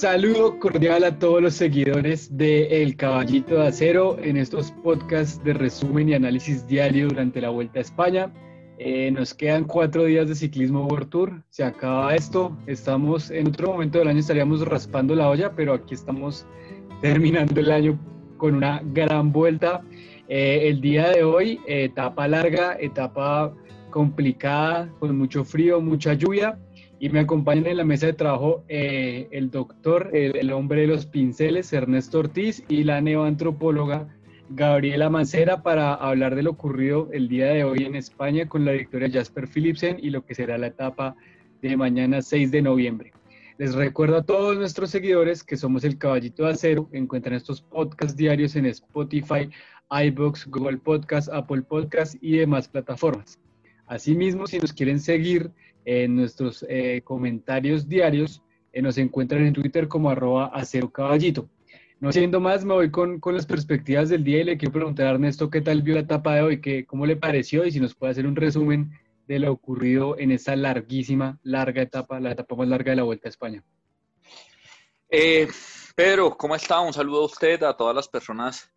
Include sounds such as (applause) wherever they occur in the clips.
Saludo cordial a todos los seguidores de El Caballito de Acero en estos podcasts de resumen y análisis diario durante la Vuelta a España. Eh, nos quedan cuatro días de ciclismo World Tour. Se acaba esto. Estamos en otro momento del año estaríamos raspando la olla, pero aquí estamos terminando el año con una gran vuelta. Eh, el día de hoy, etapa larga, etapa complicada, con mucho frío, mucha lluvia. Y me acompañan en la mesa de trabajo eh, el doctor, el, hombre de los pinceles, Ernesto Ortiz, y la neoantropóloga Gabriela Mancera para hablar de lo ocurrido el día de hoy en España con la victoria Jasper Philipsen y lo que será la etapa de mañana 6 de noviembre. Les recuerdo a todos nuestros seguidores que somos el Caballito de Acero. Encuentran estos podcasts diarios en Spotify, iBooks, Google Podcasts, Apple Podcasts y demás plataformas. Asimismo, si nos quieren seguir en nuestros eh, comentarios diarios, eh, nos encuentran en Twitter como arroba acero caballito. No siendo más, me voy con, con, las perspectivas del día y le quiero preguntar a Ernesto qué tal vio la etapa de hoy, qué, cómo le pareció y si nos puede hacer un resumen de lo ocurrido en esa larguísima, larga etapa, la etapa más larga de la Vuelta a España. Eh, Pedro, ¿cómo está? Un saludo a usted, a todas las personas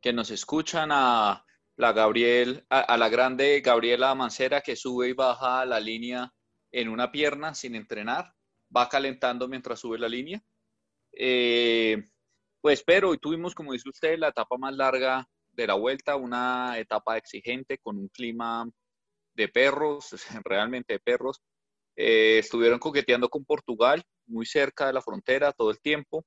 que nos escuchan, a la Gabriel, a, la grande Gabriela Mancera que sube y baja la línea en una pierna sin entrenar, va calentando mientras sube la línea. Eh, pues pero hoy tuvimos, como dice usted, la etapa más larga de la vuelta, una etapa exigente con un clima de perros, (laughs) realmente de perros. Eh, estuvieron coqueteando con Portugal, muy cerca de la frontera todo el tiempo.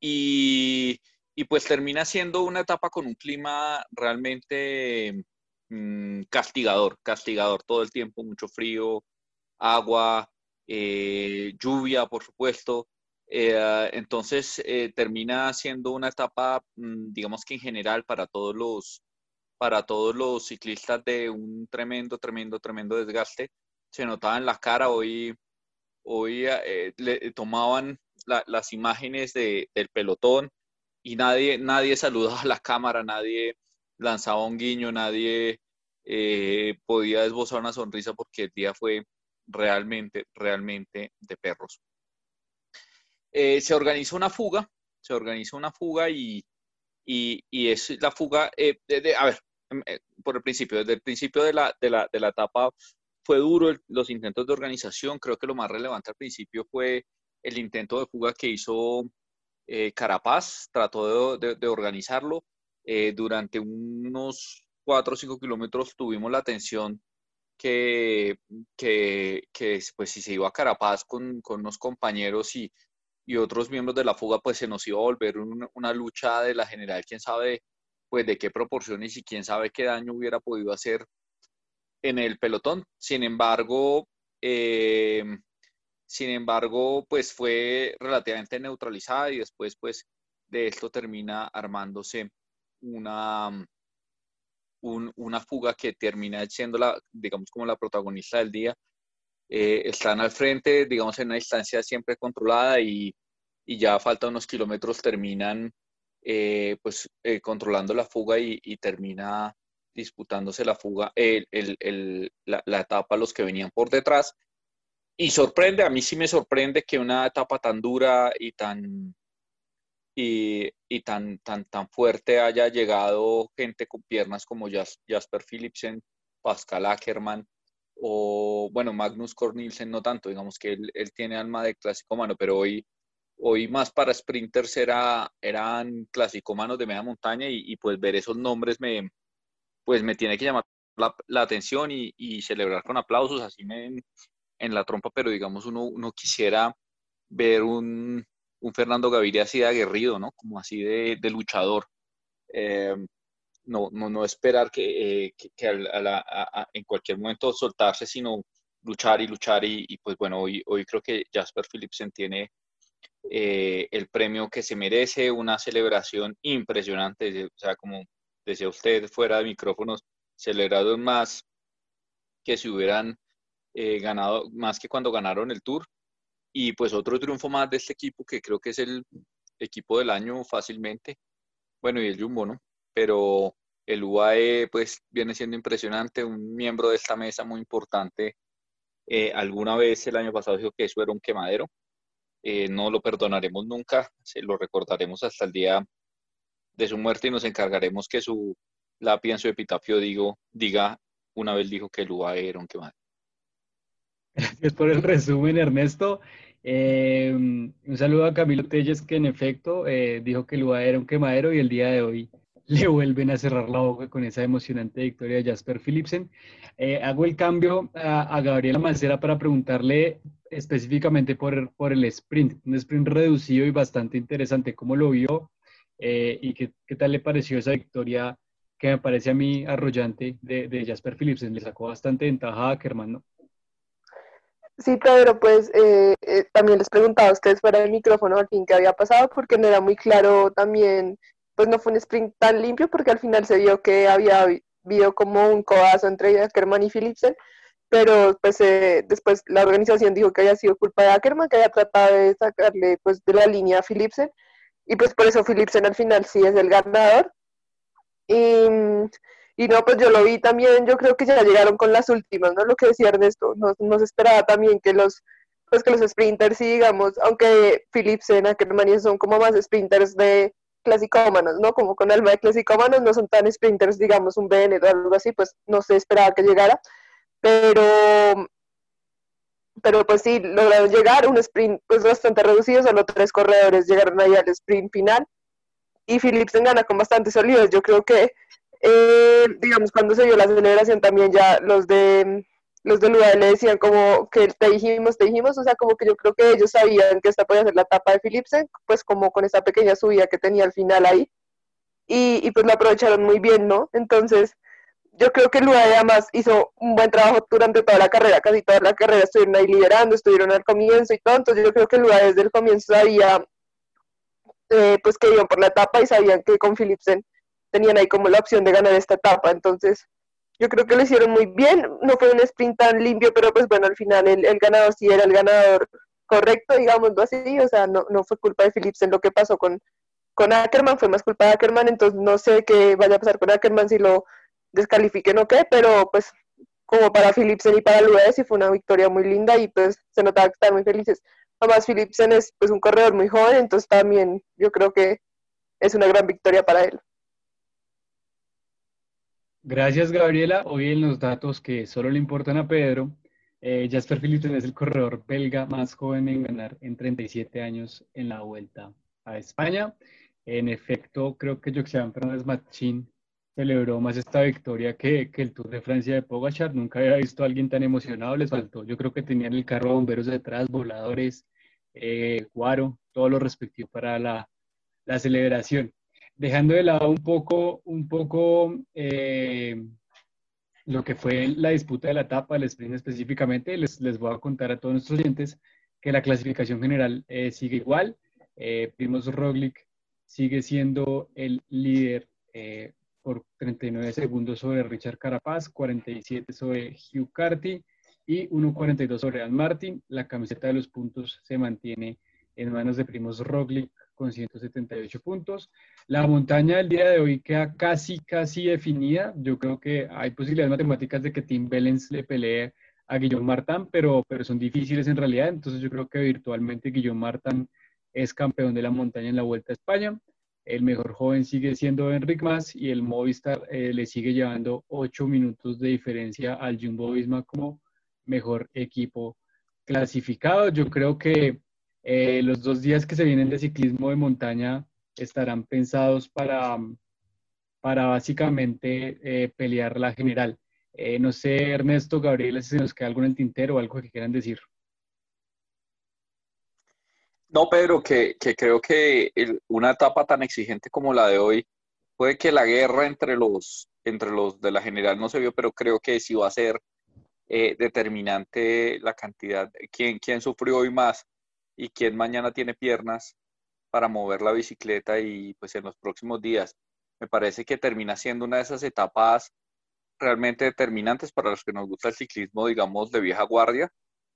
Y y pues termina siendo una etapa con un clima realmente mm, castigador, castigador todo el tiempo, mucho frío, agua, eh, lluvia, por supuesto. Eh, entonces eh, termina siendo una etapa, mm, digamos que en general para todos los para todos los ciclistas de un tremendo, tremendo, tremendo desgaste. Se notaba en la cara hoy, hoy le tomaban las imágenes del pelotón y nadie, nadie saludaba a la cámara, nadie lanzaba un guiño, nadie eh, podía esbozar una sonrisa porque el día fue realmente, realmente de perros. Eh, se organizó una fuga, se organizó una fuga y, y, es la fuga, eh, a ver, em, por el principio, desde el principio de la, de la, de la etapa fue duro los intentos de organización, creo que lo más relevante al principio fue el intento de fuga que hizo eh, Carapaz trató de, organizarlo. Eh, durante unos 4 o 5 kilómetros tuvimos la atención que, que, pues si se iba a Carapaz con, con unos compañeros y, y, otros miembros de la fuga, pues se nos iba a volver una, lucha de la general, quién sabe pues de qué proporciones y quién sabe qué daño hubiera podido hacer en el pelotón. Sin embargo, eh, sin embargo, pues fue relativamente neutralizada y después, pues, de esto termina armándose una, una fuga que termina siendo, la, digamos, como la protagonista del día. Eh, están al frente, digamos, en una distancia siempre controlada y, ya falta unos kilómetros, terminan, eh, pues, eh, controlando la fuga y, termina disputándose la fuga, la, la etapa los que venían por detrás y sorprende, a mí sí me sorprende que una etapa tan dura y tan y, tan, tan, tan fuerte haya llegado gente con piernas como Jasper Philipsen, Pascal Ackermann o, bueno, Magnus Cornilsen no tanto, digamos que él, tiene alma de clásico mano, pero hoy, hoy más para sprinters era, eran clásico-manos de media montaña y, pues ver esos nombres me, pues me tiene que llamar la, atención y, y, celebrar con aplausos, así me, en la trompa, pero digamos uno, uno quisiera ver un, un, Fernando Gaviria así de aguerrido, ¿no? Como así de, de luchador. Eh, no, no, no, esperar que, eh, que, en cualquier momento soltarse, sino luchar y luchar. Y, pues bueno, hoy, hoy creo que Jasper Philipsen tiene eh, el premio que se merece, una celebración impresionante. O sea, como decía usted fuera de micrófonos, celebraron más que si hubieran eh, ganado más que cuando ganaron el Tour. Y pues otro triunfo más de este equipo que creo que es el equipo del año fácilmente. Bueno, y el Jumbo, ¿no? Pero el UAE pues viene siendo impresionante, un miembro de esta mesa muy importante. Eh, alguna vez el año pasado dijo que eso era un quemadero. eh, no lo perdonaremos nunca, se lo recordaremos hasta el día de su muerte y nos encargaremos que su lápida en su epitafio digo, diga, una vez dijo que el UAE era un quemadero. Gracias por el resumen, Ernesto. Eh, un saludo a Camilo Telles, que en efecto eh, dijo que el UAE era un quemadero y el día de hoy (laughs) le vuelven a cerrar la boca con esa emocionante victoria de Jasper Philipsen. Eh, hago el cambio a, Gabriela Mancera para preguntarle específicamente por, por el sprint, un sprint reducido y bastante interesante. ¿Cómo lo vio eh, y qué, qué, tal le pareció esa victoria que me parece a mí arrollante de, de Jasper Philipsen? Le sacó bastante ventaja a Ackerman, ¿no? Sí, Pedro, pues eh, también les preguntaba a ustedes fuera del micrófono al fin qué había pasado, porque no era muy claro también pues no fue un sprint tan limpio porque al final se vio que había habido como un codazo entre Ackerman y Philipsen, pero pues eh, después la organización dijo que había sido culpa de Ackerman, que había tratado de sacarle pues de la línea a Philipsen, y pues por eso Philipsen al final sí es el ganador. Y, y, no, pues yo lo vi también, yo creo que ya llegaron con las últimas, ¿no? Lo que decía Ernesto, no, no se esperaba también que los pues que los sprinters sí, digamos, aunque Philipsen, Ackerman son como más sprinters de clasicómanos, ¿no? Como con alma de clasicómanos, no son tan sprinters, digamos, un BN o algo así, pues no se esperaba que llegara, pero, pero pues sí, lograron llegar, un sprint pues bastante reducido, solo tres corredores llegaron ahí al sprint final, y Philipsen gana con bastante solidez, yo creo que, eh, digamos, cuando se dio la celebración también ya los de los de UAE le decían como que te dijimos, te dijimos, o sea, como que yo creo que ellos sabían que esta podía ser la etapa de Philipsen, pues como con esa pequeña subida que tenía al final ahí, y, pues lo aprovecharon muy bien, ¿no? Entonces, yo creo que UAE además hizo un buen trabajo durante toda la carrera, casi toda la carrera estuvieron ahí liderando, estuvieron al comienzo y todo, entonces yo creo que UAE desde el comienzo sabía eh, pues que iban por la etapa y sabían que con Philipsen tenían ahí como la opción de ganar esta etapa, entonces yo creo que lo hicieron muy bien. No fue un sprint tan limpio, pero pues bueno, al final el, el ganador sí era el ganador correcto, digámoslo así. O sea, no, no fue culpa de Phillips en lo que pasó con, con Ackerman, fue más culpa de Ackerman. Entonces no sé qué vaya a pasar con Ackerman si lo descalifiquen o qué, pero pues como para Philipsen y para Luis sí fue una victoria muy linda y pues se notaba que están muy felices. Además, Philipsen es pues un corredor muy joven, entonces también yo creo que es una gran victoria para él. Gracias, Gabriela. Hoy en los datos que solo le importan a Pedro, eh, Jasper Philipsen es el corredor belga más joven en ganar en 37 años en la vuelta a España. En efecto, creo que Joxian Fernández Machín celebró más esta victoria que, que, el Tour de Francia de Pogachar. Nunca había visto a alguien tan emocionado. Les faltó, yo creo que tenían el carro bomberos detrás, voladores, eh, guaro, todo lo respectivo para la, la celebración dejando de lado un poco, un eh, lo que fue la disputa de la etapa, el sprint específicamente, les, les voy a contar a todos nuestros oyentes que la clasificación general eh, sigue igual. Eh, Primos Roglic sigue siendo el líder eh, por 39 segundos sobre Richard Carapaz, 47 sobre Hugh Carty y 1.42 sobre Dan Martin. La camiseta de los puntos se mantiene en manos de Primos Roglic con 178 puntos. La montaña del día de hoy queda casi, casi definida. Yo creo que hay posibilidades matemáticas de que Tim Bellens le pelee a Guillaume Martin, pero, pero son difíciles en realidad. Entonces yo creo que virtualmente Guillaume Martin es campeón de la montaña en la Vuelta a España. El mejor joven sigue siendo Enric Mas y el Movistar eh, le sigue llevando 8 minutos de diferencia al Jumbo Visma como mejor equipo clasificado. Yo creo que eh, los dos días que se vienen de ciclismo de montaña estarán pensados para, para básicamente eh, pelear la general. Eh, no sé, Ernesto, Gabriel, si nos queda algo en el tintero o algo que quieran decir. No, Pedro, que, que creo que una etapa tan exigente como la de hoy, puede que la guerra entre los, entre los de la general no se vio, pero creo que sí va a ser determinante la cantidad, quién, quién sufrió hoy más y quién mañana tiene piernas para mover la bicicleta y pues en los próximos días. Me parece que termina siendo una de esas etapas realmente determinantes para los que nos gusta el ciclismo, digamos, de vieja guardia,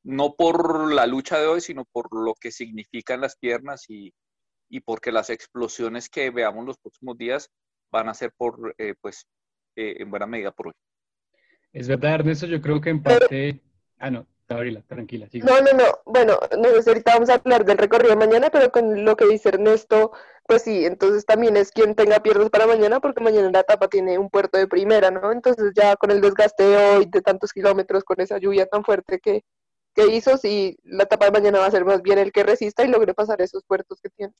no por la lucha de hoy, sino por lo que significan las piernas y, y porque las explosiones que veamos los próximos días van a ser por, eh, pues, eh, en buena medida por hoy. Es verdad, Ernesto, yo creo que en parte... Ah, no, Gabriela, tranquila. No, no, no. Bueno, no sé si ahorita vamos a hablar del recorrido de mañana, pero con lo que dice Ernesto, pues sí, entonces también es quien tenga piernas para mañana, porque mañana la etapa tiene un puerto de primera, ¿no? Entonces ya con el desgaste de hoy de tantos kilómetros, con esa lluvia tan fuerte que, que hizo, sí, la etapa de mañana va a ser más bien el que resista y logre pasar esos puertos que tiene.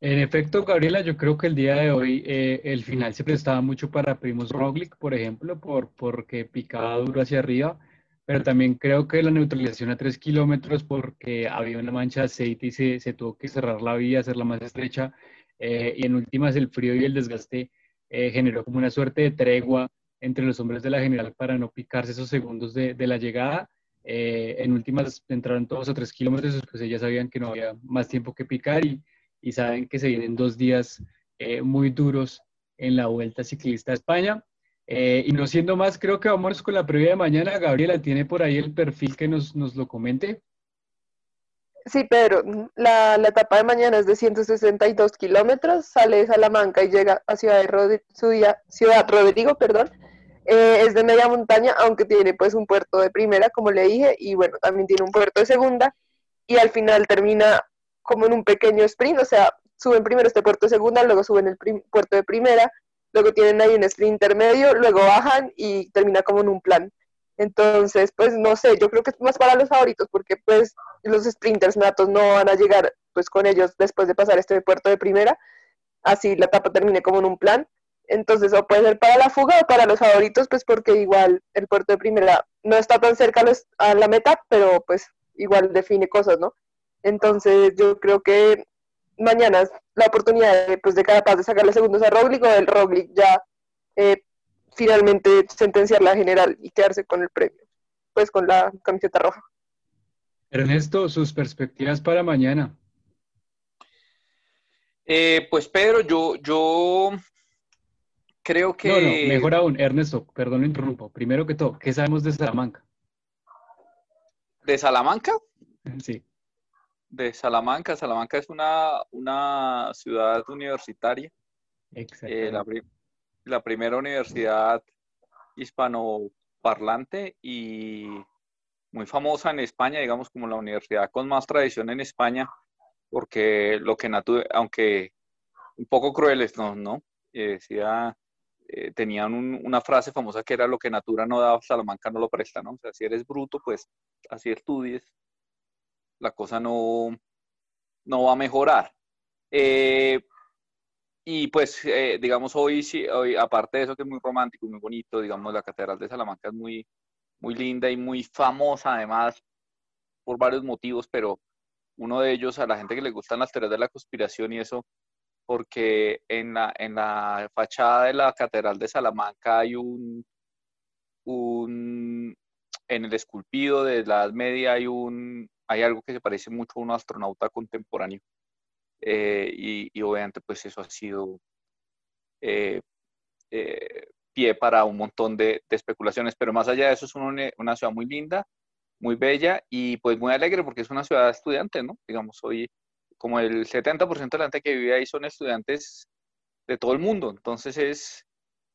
En efecto, Gabriela, yo creo que el día de hoy eh, el final se prestaba mucho para Primos Roglic, por ejemplo, por, porque picaba duro hacia arriba, pero también creo que la neutralización a tres kilómetros porque había una mancha de aceite y se, se tuvo que cerrar la vía, hacerla más estrecha, eh, y en últimas el frío y el desgaste eh, generó como una suerte de tregua entre los hombres de la general para no picarse esos segundos de, de la llegada. en últimas entraron todos a tres kilómetros, pues ellas sabían que no había más tiempo que picar y y saben que se vienen dos días eh, muy duros en la Vuelta Ciclista a España. Eh, y no siendo más, creo que vamos con la previa de mañana. Gabriela, ¿tiene por ahí el perfil que nos, nos lo comente? Sí, Pedro, la, la, etapa de mañana es de 162 kilómetros, sale de Salamanca y llega a Ciudad, de Ciudad Rodrigo, perdón. Eh, es de media montaña, aunque tiene pues un puerto de primera, como le dije, y bueno, también tiene un puerto de segunda, y al final termina como en un pequeño sprint, o sea, suben primero este puerto de segunda, luego suben el puerto de primera, luego tienen ahí un sprint intermedio, luego bajan y termina como en un plan. Entonces, pues no sé, yo creo que es más para los favoritos porque pues los sprinters natos no van a llegar pues con ellos después de pasar este puerto de primera, así la etapa termine como en un plan. Entonces, o puede ser para la fuga o para los favoritos, pues porque igual el puerto de primera no está tan cerca a la meta, pero pues igual define cosas, ¿no? Entonces yo creo que mañana es la oportunidad de, pues, de Carapaz de sacarle segundos a Roglic o el Roglic ya eh, finalmente sentenciar la general y quedarse con el premio, pues con la camiseta roja. Ernesto, sus perspectivas para mañana. Eh, pues Pedro, yo, yo creo que... No, no, mejor aún, Ernesto, perdón, lo interrumpo. Primero que todo, ¿qué sabemos de Salamanca? ¿De Salamanca? Sí de Salamanca. Salamanca es una, una ciudad universitaria. Eh, la, la, primera universidad hispanoparlante y muy famosa en España, digamos como la universidad con más tradición en España, porque lo que aunque un poco crueles, ¿no? ¿no? Eh, decía, eh, tenían una frase famosa que era lo que Natura no da, Salamanca no lo presta, ¿no? O sea, si eres bruto, pues así estudies, la cosa no, no va a mejorar. Eh, y pues, eh, digamos, hoy, sí, hoy, aparte de eso que es muy romántico, muy bonito, digamos, la Catedral de Salamanca es muy, muy linda y muy famosa además por varios motivos, pero uno de ellos a la gente que le gustan las teorías de la conspiración y eso, porque en la, en la fachada de la Catedral de Salamanca hay un, un en el esculpido de la Edad Media hay un, hay algo que se parece mucho a un astronauta contemporáneo. Eh, y, obviamente pues eso ha sido eh, eh, pie para un montón de, especulaciones, pero más allá de eso es una, ciudad muy linda, muy bella y pues muy alegre porque es una ciudad estudiante, ¿no? Digamos, hoy como el 70% de la gente que vive ahí son estudiantes de todo el mundo, entonces es,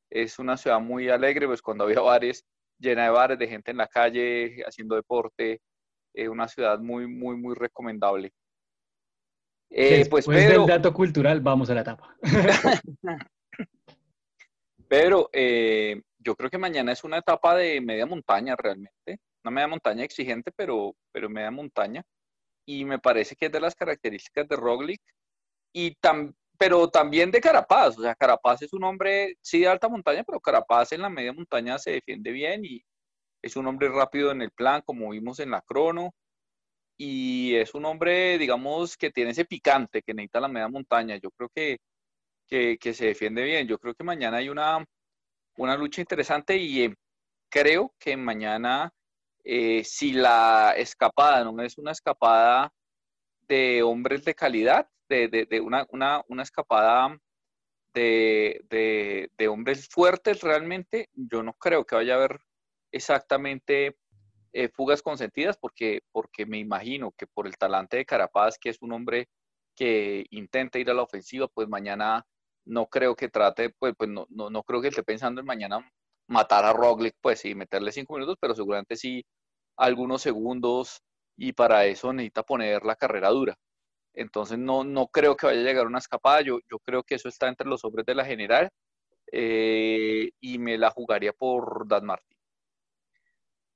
es una ciudad muy alegre, pues cuando había (laughs) bares, llena de bares, de gente en la calle haciendo deporte, eh, una ciudad muy, muy, muy recomendable. Eh, pues Pedro, del dato cultural, vamos a la etapa. (laughs) Pedro, eh, yo creo que mañana es una etapa de media montaña realmente, una media montaña exigente, pero, pero media montaña. Y me parece que es de las características de Roglic, y pero también de Carapaz. O sea, Carapaz es un hombre, sí, de alta montaña, pero Carapaz en la media montaña se defiende bien y, es un hombre rápido en el plan, como vimos en la crono, y es un hombre, digamos, que tiene ese picante que necesita la media montaña. Yo creo que, que, se defiende bien. Yo creo que mañana hay una, una lucha interesante y eh, creo que mañana, eh, si la escapada no es una escapada de hombres de calidad, de, de, una, una, una, escapada de, de, hombres fuertes realmente, yo no creo que vaya a haber exactamente eh, fugas consentidas porque, porque me imagino que por el talante de Carapaz, que es un hombre que intenta ir a la ofensiva, pues mañana no creo que trate, pues, pues no, no, no creo que esté pensando en mañana matar a Roglic, pues sí, meterle cinco minutos, pero seguramente sí algunos segundos y para eso necesita poner la carrera dura. Entonces no, no creo que vaya a llegar una escapada, yo, yo creo que eso está entre los hombres de la general eh, y me la jugaría por Dan Martín.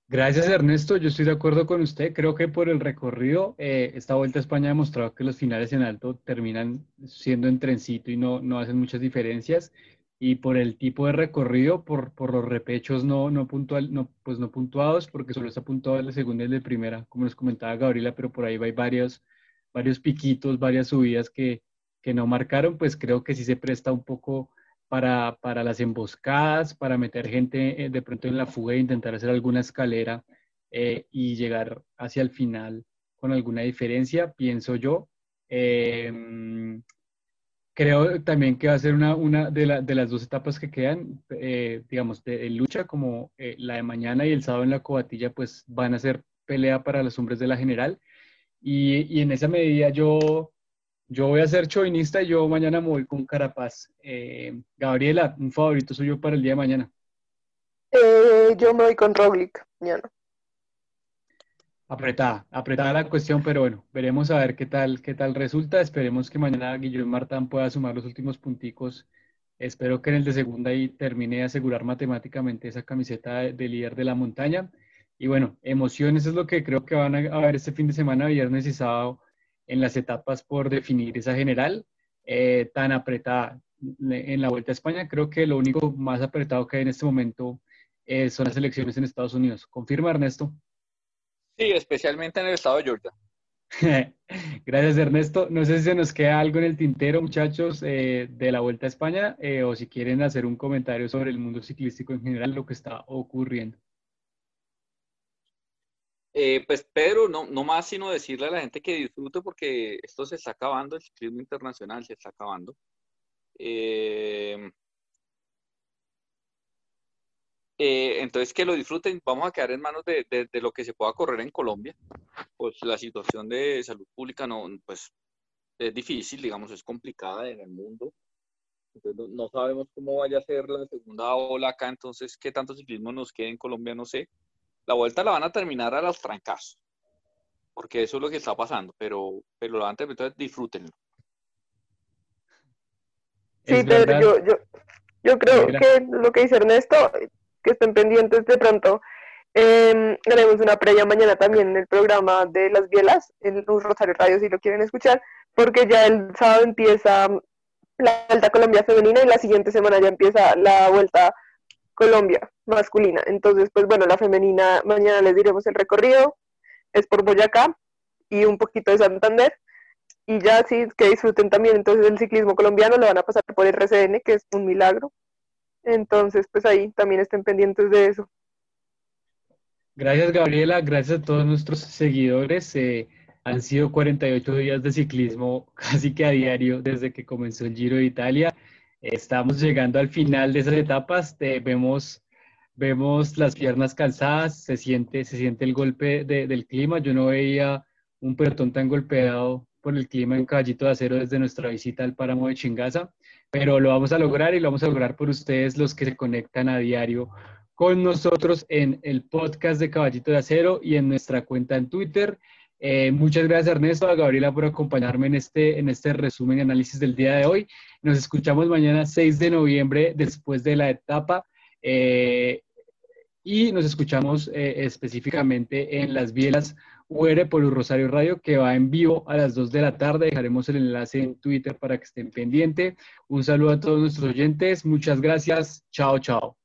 Gracias Ernesto, yo estoy de acuerdo con usted, creo que por el recorrido, eh, esta Vuelta a España ha demostrado que los finales en alto terminan siendo en trencito y no, no hacen muchas diferencias. Y por el tipo de recorrido, por, por los repechos no, no, puntual, no, pues no puntuados, porque solo está puntuado de segunda y de primera, como nos comentaba Gabriela, pero por ahí hay varios, varios piquitos, varias subidas que, que no marcaron, pues creo que sí se presta un poco para, para las emboscadas, para meter gente eh, de pronto en la fuga e intentar hacer alguna escalera eh, y llegar hacia el final con alguna diferencia, pienso yo. Eh, creo también que va a ser una, una de, las dos etapas que quedan, digamos, de, lucha, como la de mañana y el sábado en la cobatilla, pues van a ser pelea para los hombres de la general. Y, y en esa medida yo, yo voy a ser chauvinista y yo mañana me voy con Carapaz. Eh, Gabriela, un favorito suyo para el día de mañana. Eh, yo me voy con Roglic mañana. Apretada, apretada la cuestión, pero bueno, veremos a ver qué tal, qué tal resulta. Esperemos que mañana Guillermo Martán pueda sumar los últimos punticos. Espero que en el de segunda y termine de asegurar matemáticamente esa camiseta de, líder de la montaña. Y bueno, emociones es lo que creo que van a haber este fin de semana, viernes y sábado en las etapas por definir esa general eh, tan apretada en la Vuelta a España. Creo que lo único más apretado que hay en este momento eh, son las elecciones en Estados Unidos. ¿Confirma, Ernesto? Sí, especialmente en el estado de Georgia. (laughs) Gracias, Ernesto. No sé si se nos queda algo en el tintero, muchachos, eh, de la Vuelta a España, o si quieren hacer un comentario sobre el mundo ciclístico en general, lo que está ocurriendo. Eh, pues Pedro, no, no más sino decirle a la gente que disfrute porque esto se está acabando, el ciclismo internacional se está acabando. Eh, eh, entonces que lo disfruten, vamos a quedar en manos de, lo que se pueda correr en Colombia. Pues la situación de salud pública no, pues es difícil, digamos, es complicada en el mundo. Entonces no, no sabemos cómo vaya a ser la segunda ola acá, entonces qué tanto ciclismo nos queda en Colombia, no sé la vuelta la van a terminar a los trancazos, porque eso es lo que está pasando, pero, pero lo antes entonces disfrútenlo. Sí, Pedro, yo, yo, yo creo que lo que dice Ernesto, que estén pendientes de pronto. Eh, haremos una previa mañana también en el programa de las bielas, en Luz Rosario Radio, si lo quieren escuchar, porque ya el sábado empieza la Vuelta Colombia Femenina y la siguiente semana ya empieza la Vuelta Colombia masculina. Entonces, pues bueno, la femenina, mañana les diremos el recorrido, es por Boyacá y un poquito de Santander. Y ya sí, que disfruten también entonces el ciclismo colombiano, lo van a pasar por RCN, que es un milagro. Entonces, pues ahí también estén pendientes de eso. Gracias, Gabriela. Gracias a todos nuestros seguidores. Eh, han sido 48 días de ciclismo (laughs) casi que a diario desde que comenzó el Giro de Italia. Estamos llegando al final de esas etapas. vemos, vemos las piernas cansadas, se siente, se siente el golpe del clima. Yo no veía un pelotón tan golpeado por el clima en Caballito de Acero desde nuestra visita al páramo de Chingaza, pero lo vamos a lograr y lo vamos a lograr por ustedes los que se conectan a diario con nosotros en el podcast de Caballito de Acero y en nuestra cuenta en Twitter. Eh, muchas gracias Ernesto, a Gabriela por acompañarme en este, en este resumen y análisis del día de hoy. Nos escuchamos mañana 6 de noviembre después de la etapa eh, y nos escuchamos eh, específicamente en las Bielas UR por Rosario Radio que va en vivo a las 2 de la tarde. Dejaremos el enlace en Twitter para que estén pendientes. Un saludo a todos nuestros oyentes. Muchas gracias. Chao, chao.